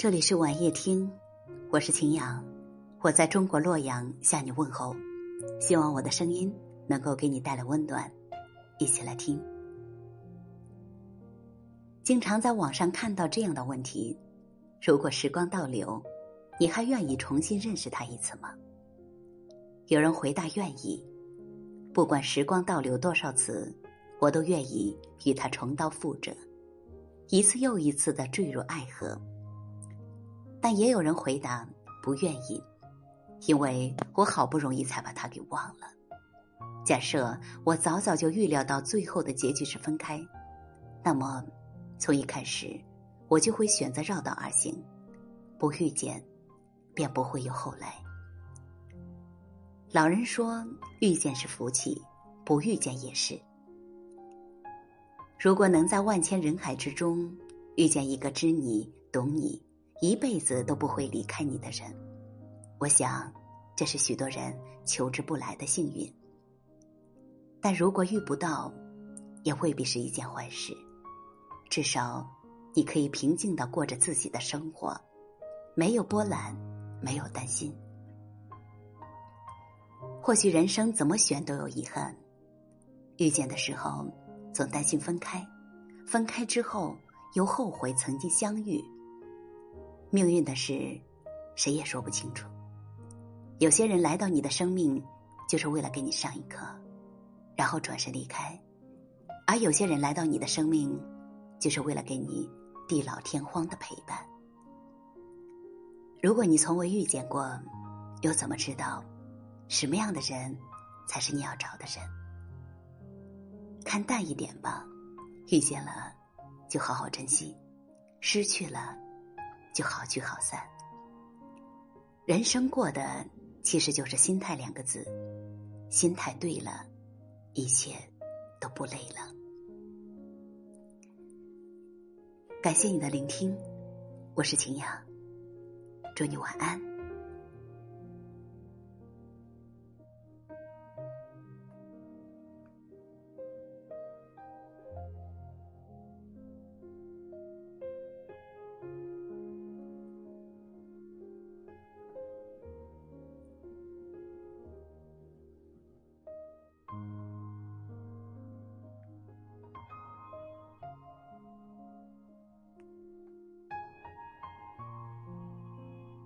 这里是晚夜听，我是秦阳，我在中国洛阳向你问候，希望我的声音能够给你带来温暖，一起来听。经常在网上看到这样的问题：如果时光倒流，你还愿意重新认识他一次吗？有人回答愿意，不管时光倒流多少次，我都愿意与他重蹈覆辙，一次又一次的坠入爱河。但也有人回答不愿意，因为我好不容易才把他给忘了。假设我早早就预料到最后的结局是分开，那么从一开始我就会选择绕道而行，不遇见，便不会有后来。老人说，遇见是福气，不遇见也是。如果能在万千人海之中遇见一个知你、懂你。一辈子都不会离开你的人，我想，这是许多人求之不来的幸运。但如果遇不到，也未必是一件坏事。至少，你可以平静的过着自己的生活，没有波澜，没有担心。或许人生怎么选都有遗憾，遇见的时候总担心分开，分开之后又后悔曾经相遇。命运的事，谁也说不清楚。有些人来到你的生命，就是为了给你上一课，然后转身离开；而有些人来到你的生命，就是为了给你地老天荒的陪伴。如果你从未遇见过，又怎么知道什么样的人才是你要找的人？看淡一点吧，遇见了就好好珍惜，失去了。就好聚好散。人生过的其实就是心态两个字，心态对了，一切都不累了。感谢你的聆听，我是晴阳，祝你晚安。